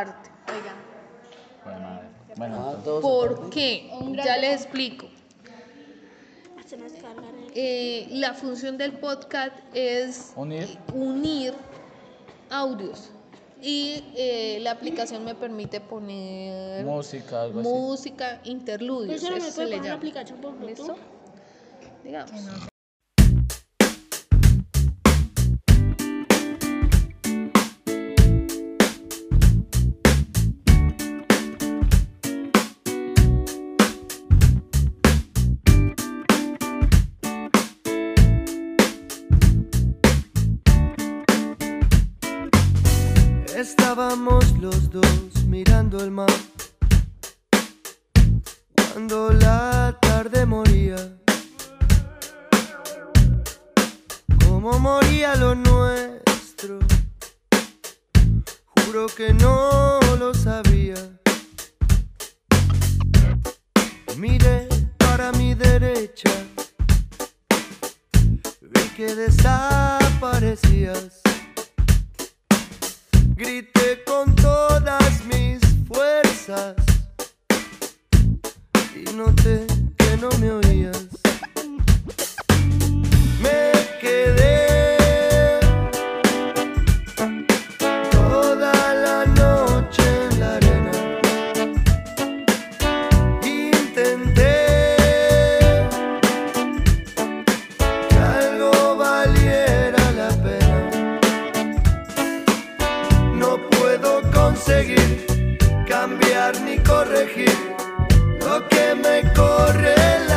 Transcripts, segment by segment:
aparte. Oigan, Bueno, madre. Bueno, Ah, entonces, ¿Por qué? Ya les explico. Eh, la función del podcast es Unir. unir audios y eh, la aplicación me permite poner música, algo así. música, interludios, Eso no me eso se le una llama. aplicación por ¿Listo? Bluetooth. Digamos. Estábamos los dos mirando el mar cuando la tarde moría. Como moría lo nuestro, juro que no lo sabía. Miré para mi derecha, vi que desaparecías. Grité con todas mis fuerzas cambiar ni corregir lo que me corre en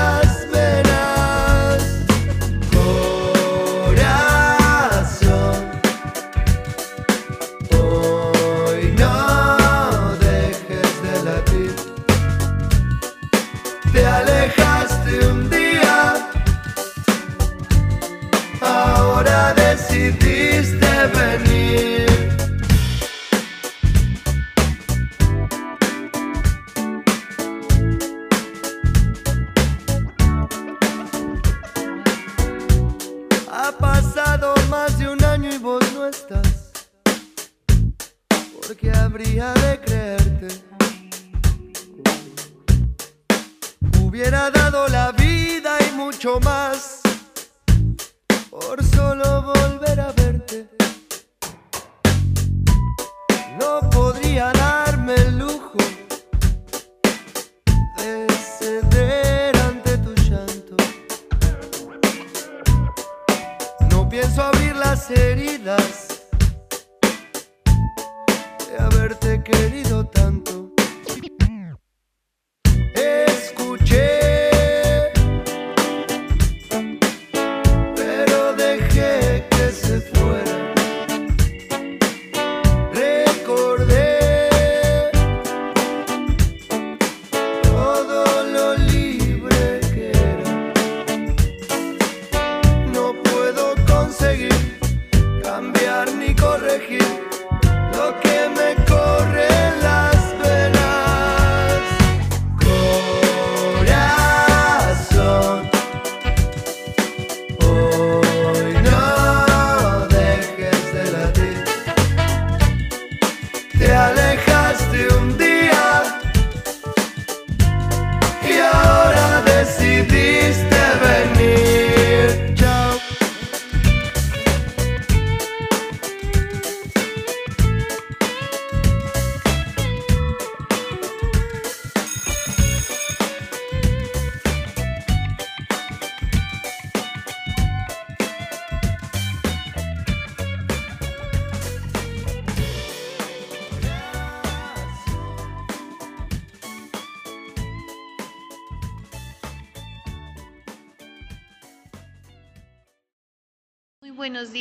Porque habría de creerte. Hubiera dado la vida y mucho más por solo volver a verte. No podría darme pienso abrir las heridas ni corregir lo que me Muy buenos días.